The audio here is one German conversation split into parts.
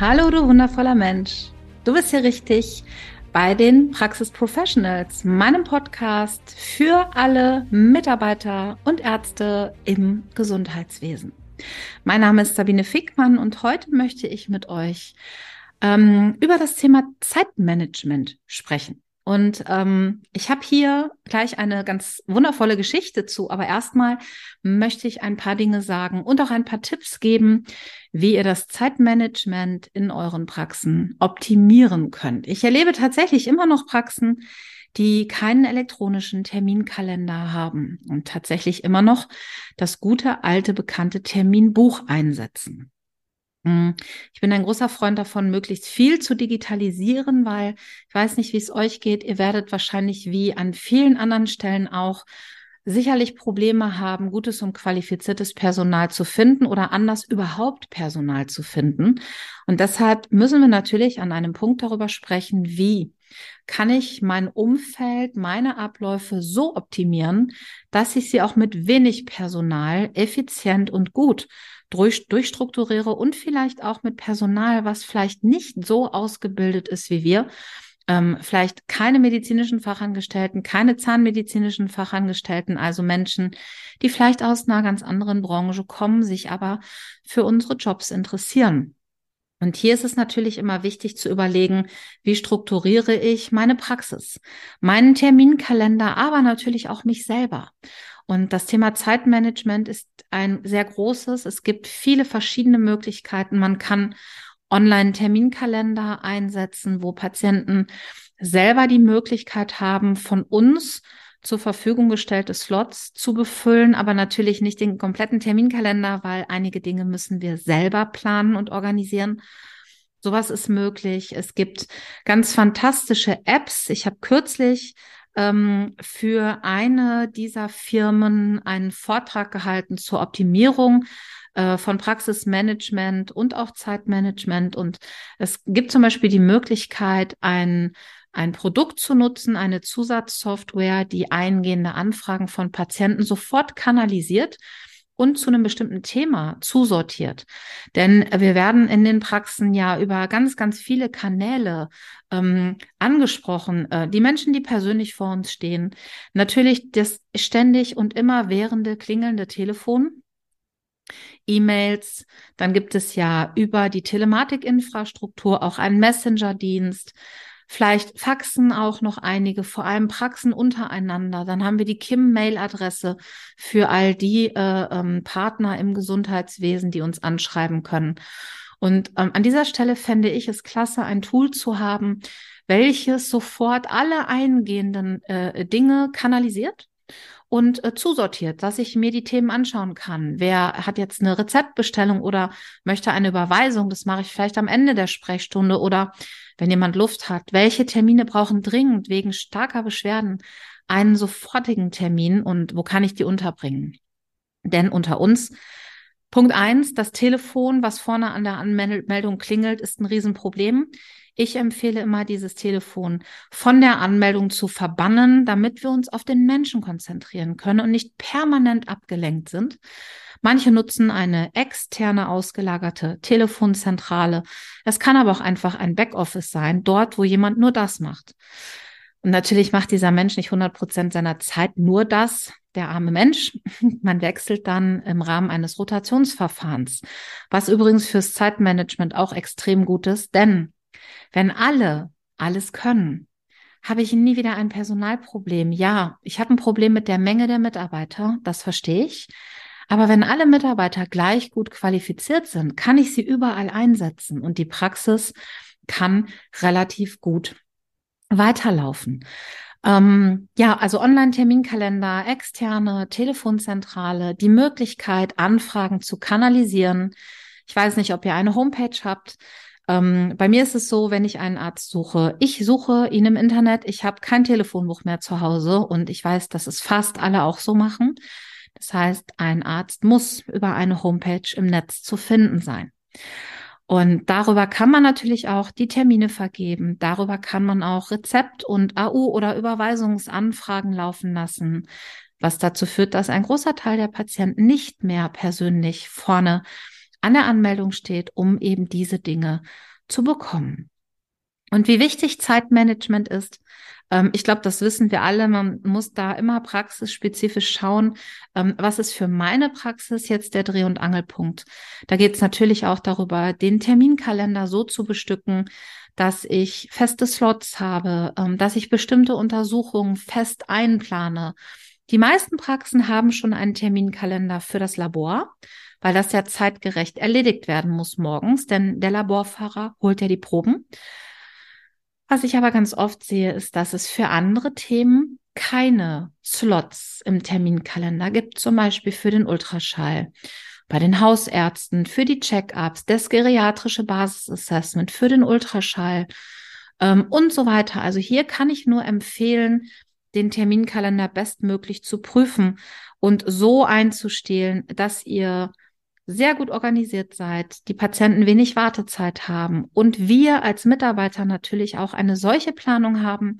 Hallo, du wundervoller Mensch. Du bist hier richtig bei den Praxis Professionals, meinem Podcast für alle Mitarbeiter und Ärzte im Gesundheitswesen. Mein Name ist Sabine Fickmann und heute möchte ich mit euch ähm, über das Thema Zeitmanagement sprechen. Und ähm, ich habe hier gleich eine ganz wundervolle Geschichte zu, aber erstmal möchte ich ein paar Dinge sagen und auch ein paar Tipps geben, wie ihr das Zeitmanagement in euren Praxen optimieren könnt. Ich erlebe tatsächlich immer noch Praxen, die keinen elektronischen Terminkalender haben und tatsächlich immer noch das gute alte bekannte Terminbuch einsetzen. Hm, ich bin ein großer Freund davon, möglichst viel zu digitalisieren, weil ich weiß nicht, wie es euch geht. Ihr werdet wahrscheinlich wie an vielen anderen Stellen auch sicherlich Probleme haben, gutes und qualifiziertes Personal zu finden oder anders überhaupt Personal zu finden. Und deshalb müssen wir natürlich an einem Punkt darüber sprechen, wie kann ich mein Umfeld, meine Abläufe so optimieren, dass ich sie auch mit wenig Personal effizient und gut durch, durchstrukturiere und vielleicht auch mit Personal, was vielleicht nicht so ausgebildet ist wie wir. Ähm, vielleicht keine medizinischen Fachangestellten, keine zahnmedizinischen Fachangestellten, also Menschen, die vielleicht aus einer ganz anderen Branche kommen, sich aber für unsere Jobs interessieren. Und hier ist es natürlich immer wichtig zu überlegen, wie strukturiere ich meine Praxis, meinen Terminkalender, aber natürlich auch mich selber. Und das Thema Zeitmanagement ist ein sehr großes. Es gibt viele verschiedene Möglichkeiten. Man kann Online-Terminkalender einsetzen, wo Patienten selber die Möglichkeit haben, von uns zur Verfügung gestellte Slots zu befüllen, aber natürlich nicht den kompletten Terminkalender, weil einige Dinge müssen wir selber planen und organisieren. Sowas ist möglich. Es gibt ganz fantastische Apps. Ich habe kürzlich ähm, für eine dieser Firmen einen Vortrag gehalten zur Optimierung äh, von Praxismanagement und auch Zeitmanagement. Und es gibt zum Beispiel die Möglichkeit, ein ein Produkt zu nutzen, eine Zusatzsoftware, die eingehende Anfragen von Patienten sofort kanalisiert und zu einem bestimmten Thema zusortiert. Denn wir werden in den Praxen ja über ganz, ganz viele Kanäle ähm, angesprochen. Äh, die Menschen, die persönlich vor uns stehen. Natürlich das ständig und immer währende klingelnde Telefon. E-Mails, dann gibt es ja über die Telematikinfrastruktur auch einen Messenger-Dienst, Vielleicht faxen auch noch einige, vor allem Praxen untereinander. Dann haben wir die Kim-Mail-Adresse für all die äh, ähm, Partner im Gesundheitswesen, die uns anschreiben können. Und ähm, an dieser Stelle fände ich es klasse, ein Tool zu haben, welches sofort alle eingehenden äh, Dinge kanalisiert und äh, zusortiert, dass ich mir die Themen anschauen kann. Wer hat jetzt eine Rezeptbestellung oder möchte eine Überweisung? Das mache ich vielleicht am Ende der Sprechstunde oder wenn jemand Luft hat. Welche Termine brauchen dringend wegen starker Beschwerden einen sofortigen Termin und wo kann ich die unterbringen? Denn unter uns Punkt eins, das Telefon, was vorne an der Anmeldung klingelt, ist ein Riesenproblem. Ich empfehle immer, dieses Telefon von der Anmeldung zu verbannen, damit wir uns auf den Menschen konzentrieren können und nicht permanent abgelenkt sind. Manche nutzen eine externe ausgelagerte Telefonzentrale. Es kann aber auch einfach ein Backoffice sein, dort, wo jemand nur das macht. Und natürlich macht dieser Mensch nicht 100 Prozent seiner Zeit nur das, der arme Mensch. Man wechselt dann im Rahmen eines Rotationsverfahrens, was übrigens fürs Zeitmanagement auch extrem gut ist, denn wenn alle alles können, habe ich nie wieder ein Personalproblem. Ja, ich habe ein Problem mit der Menge der Mitarbeiter, das verstehe ich. Aber wenn alle Mitarbeiter gleich gut qualifiziert sind, kann ich sie überall einsetzen und die Praxis kann relativ gut weiterlaufen. Ähm, ja, also Online-Terminkalender, externe Telefonzentrale, die Möglichkeit, Anfragen zu kanalisieren. Ich weiß nicht, ob ihr eine Homepage habt. Ähm, bei mir ist es so, wenn ich einen Arzt suche, ich suche ihn im Internet, ich habe kein Telefonbuch mehr zu Hause und ich weiß, dass es fast alle auch so machen. Das heißt, ein Arzt muss über eine Homepage im Netz zu finden sein. Und darüber kann man natürlich auch die Termine vergeben. Darüber kann man auch Rezept- und AU- oder Überweisungsanfragen laufen lassen, was dazu führt, dass ein großer Teil der Patienten nicht mehr persönlich vorne an der Anmeldung steht, um eben diese Dinge zu bekommen. Und wie wichtig Zeitmanagement ist, ähm, ich glaube, das wissen wir alle. Man muss da immer praxisspezifisch schauen, ähm, was ist für meine Praxis jetzt der Dreh- und Angelpunkt. Da geht es natürlich auch darüber, den Terminkalender so zu bestücken, dass ich feste Slots habe, ähm, dass ich bestimmte Untersuchungen fest einplane. Die meisten Praxen haben schon einen Terminkalender für das Labor, weil das ja zeitgerecht erledigt werden muss morgens, denn der Laborfahrer holt ja die Proben. Was ich aber ganz oft sehe, ist, dass es für andere Themen keine Slots im Terminkalender gibt, zum Beispiel für den Ultraschall, bei den Hausärzten, für die Check-ups, das geriatrische Basisassessment, für den Ultraschall ähm, und so weiter. Also hier kann ich nur empfehlen, den Terminkalender bestmöglich zu prüfen und so einzustellen, dass ihr sehr gut organisiert seid, die Patienten wenig Wartezeit haben und wir als Mitarbeiter natürlich auch eine solche Planung haben,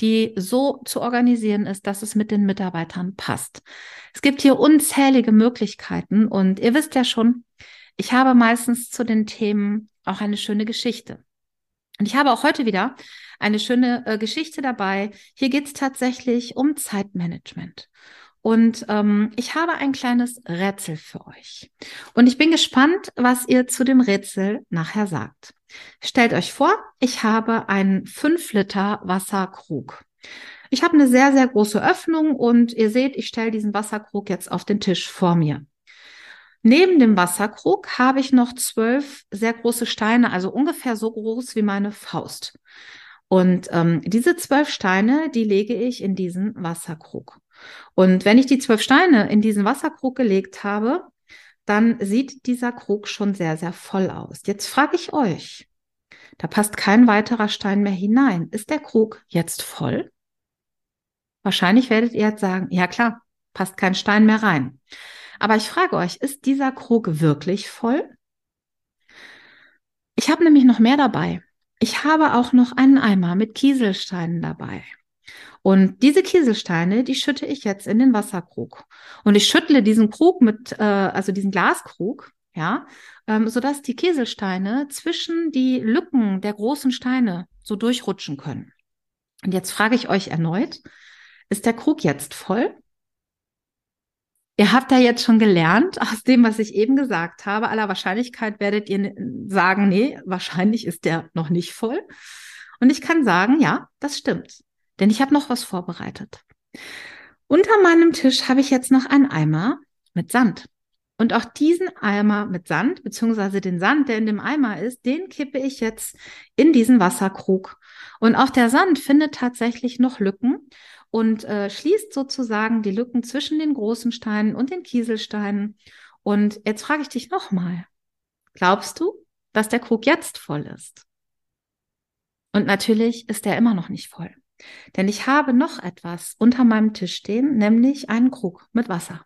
die so zu organisieren ist, dass es mit den Mitarbeitern passt. Es gibt hier unzählige Möglichkeiten und ihr wisst ja schon, ich habe meistens zu den Themen auch eine schöne Geschichte. Und ich habe auch heute wieder eine schöne äh, Geschichte dabei. Hier geht es tatsächlich um Zeitmanagement. Und ähm, ich habe ein kleines Rätsel für euch. Und ich bin gespannt, was ihr zu dem Rätsel nachher sagt. Stellt euch vor, ich habe einen 5 Liter Wasserkrug. Ich habe eine sehr, sehr große Öffnung und ihr seht, ich stelle diesen Wasserkrug jetzt auf den Tisch vor mir. Neben dem Wasserkrug habe ich noch zwölf sehr große Steine, also ungefähr so groß wie meine Faust. Und ähm, diese zwölf Steine, die lege ich in diesen Wasserkrug. Und wenn ich die zwölf Steine in diesen Wasserkrug gelegt habe, dann sieht dieser Krug schon sehr, sehr voll aus. Jetzt frage ich euch, da passt kein weiterer Stein mehr hinein. Ist der Krug jetzt voll? Wahrscheinlich werdet ihr jetzt sagen, ja klar, passt kein Stein mehr rein. Aber ich frage euch, ist dieser Krug wirklich voll? Ich habe nämlich noch mehr dabei. Ich habe auch noch einen Eimer mit Kieselsteinen dabei. Und diese Kieselsteine, die schütte ich jetzt in den Wasserkrug. Und ich schüttle diesen Krug mit, äh, also diesen Glaskrug, ja, ähm, sodass die Kieselsteine zwischen die Lücken der großen Steine so durchrutschen können. Und jetzt frage ich euch erneut, ist der Krug jetzt voll? Ihr habt da jetzt schon gelernt, aus dem, was ich eben gesagt habe. Aller Wahrscheinlichkeit werdet ihr sagen, nee, wahrscheinlich ist der noch nicht voll. Und ich kann sagen, ja, das stimmt. Denn ich habe noch was vorbereitet. Unter meinem Tisch habe ich jetzt noch einen Eimer mit Sand. Und auch diesen Eimer mit Sand, beziehungsweise den Sand, der in dem Eimer ist, den kippe ich jetzt in diesen Wasserkrug. Und auch der Sand findet tatsächlich noch Lücken und äh, schließt sozusagen die Lücken zwischen den großen Steinen und den Kieselsteinen. Und jetzt frage ich dich nochmal, glaubst du, dass der Krug jetzt voll ist? Und natürlich ist er immer noch nicht voll. Denn ich habe noch etwas unter meinem Tisch stehen, nämlich einen Krug mit Wasser.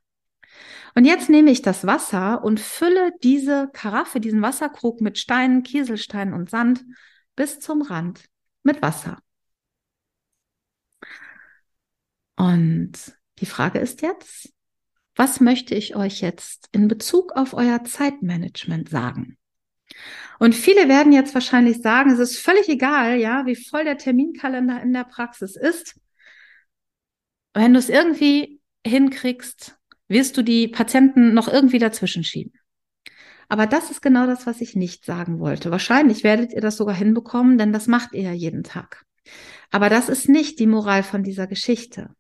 Und jetzt nehme ich das Wasser und fülle diese Karaffe, diesen Wasserkrug mit Steinen, Kieselsteinen und Sand bis zum Rand mit Wasser. Und die Frage ist jetzt, was möchte ich euch jetzt in Bezug auf euer Zeitmanagement sagen? Und viele werden jetzt wahrscheinlich sagen, es ist völlig egal, ja, wie voll der Terminkalender in der Praxis ist. Wenn du es irgendwie hinkriegst, wirst du die Patienten noch irgendwie dazwischen schieben. Aber das ist genau das, was ich nicht sagen wollte. Wahrscheinlich werdet ihr das sogar hinbekommen, denn das macht ihr ja jeden Tag. Aber das ist nicht die Moral von dieser Geschichte.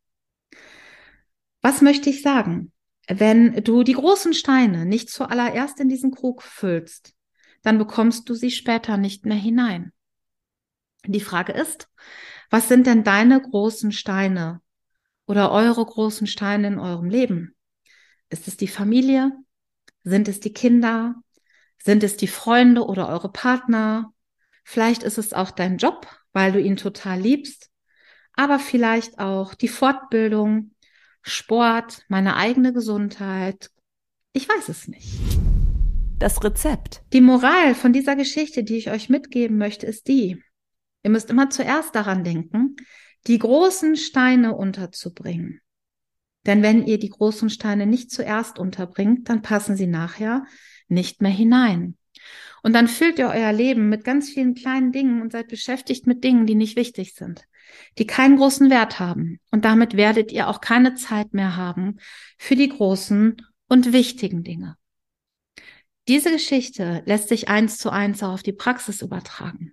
Was möchte ich sagen? Wenn du die großen Steine nicht zuallererst in diesen Krug füllst, dann bekommst du sie später nicht mehr hinein. Die Frage ist, was sind denn deine großen Steine oder eure großen Steine in eurem Leben? Ist es die Familie? Sind es die Kinder? Sind es die Freunde oder eure Partner? Vielleicht ist es auch dein Job, weil du ihn total liebst, aber vielleicht auch die Fortbildung, Sport, meine eigene Gesundheit. Ich weiß es nicht. Das Rezept. Die Moral von dieser Geschichte, die ich euch mitgeben möchte, ist die. Ihr müsst immer zuerst daran denken, die großen Steine unterzubringen. Denn wenn ihr die großen Steine nicht zuerst unterbringt, dann passen sie nachher nicht mehr hinein. Und dann füllt ihr euer Leben mit ganz vielen kleinen Dingen und seid beschäftigt mit Dingen, die nicht wichtig sind, die keinen großen Wert haben. Und damit werdet ihr auch keine Zeit mehr haben für die großen und wichtigen Dinge. Diese Geschichte lässt sich eins zu eins auch auf die Praxis übertragen.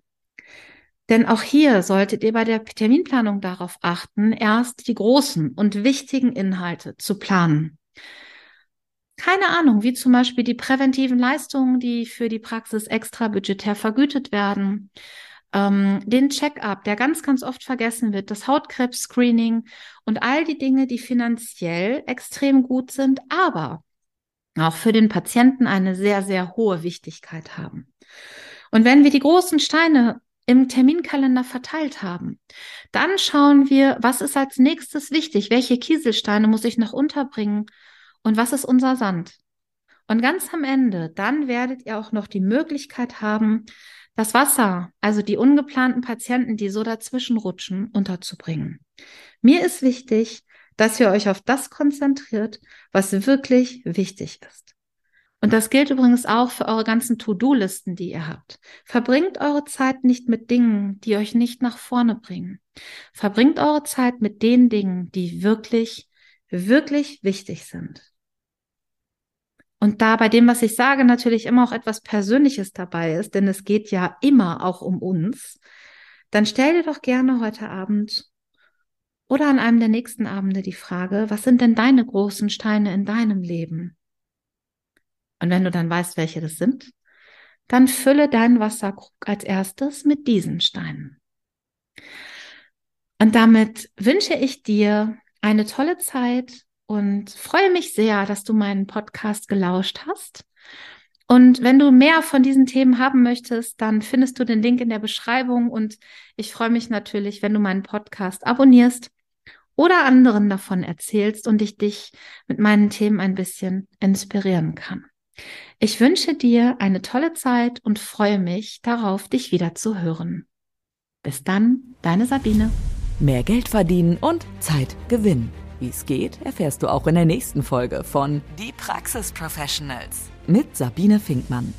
Denn auch hier solltet ihr bei der Terminplanung darauf achten, erst die großen und wichtigen Inhalte zu planen keine Ahnung, wie zum Beispiel die präventiven Leistungen, die für die Praxis extra budgetär vergütet werden, ähm, den Check-up, der ganz, ganz oft vergessen wird, das Hautkrebs-Screening und all die Dinge, die finanziell extrem gut sind, aber auch für den Patienten eine sehr, sehr hohe Wichtigkeit haben. Und wenn wir die großen Steine im Terminkalender verteilt haben. Dann schauen wir, was ist als nächstes wichtig? Welche Kieselsteine muss ich noch unterbringen? Und was ist unser Sand? Und ganz am Ende, dann werdet ihr auch noch die Möglichkeit haben, das Wasser, also die ungeplanten Patienten, die so dazwischen rutschen, unterzubringen. Mir ist wichtig, dass ihr euch auf das konzentriert, was wirklich wichtig ist. Und das gilt übrigens auch für eure ganzen To-Do-Listen, die ihr habt. Verbringt eure Zeit nicht mit Dingen, die euch nicht nach vorne bringen. Verbringt eure Zeit mit den Dingen, die wirklich, wirklich wichtig sind und da bei dem, was ich sage, natürlich immer auch etwas Persönliches dabei ist, denn es geht ja immer auch um uns, dann stell dir doch gerne heute Abend oder an einem der nächsten Abende die Frage, was sind denn deine großen Steine in deinem Leben? Und wenn du dann weißt, welche das sind, dann fülle deinen Wasserkrug als erstes mit diesen Steinen. Und damit wünsche ich dir eine tolle Zeit und freue mich sehr, dass du meinen Podcast gelauscht hast. Und wenn du mehr von diesen Themen haben möchtest, dann findest du den Link in der Beschreibung und ich freue mich natürlich, wenn du meinen Podcast abonnierst oder anderen davon erzählst und ich dich mit meinen Themen ein bisschen inspirieren kann. Ich wünsche dir eine tolle Zeit und freue mich darauf, dich wieder zu hören. Bis dann, deine Sabine. Mehr Geld verdienen und Zeit gewinnen. Wie es geht, erfährst du auch in der nächsten Folge von Die Praxis Professionals mit Sabine Finkmann.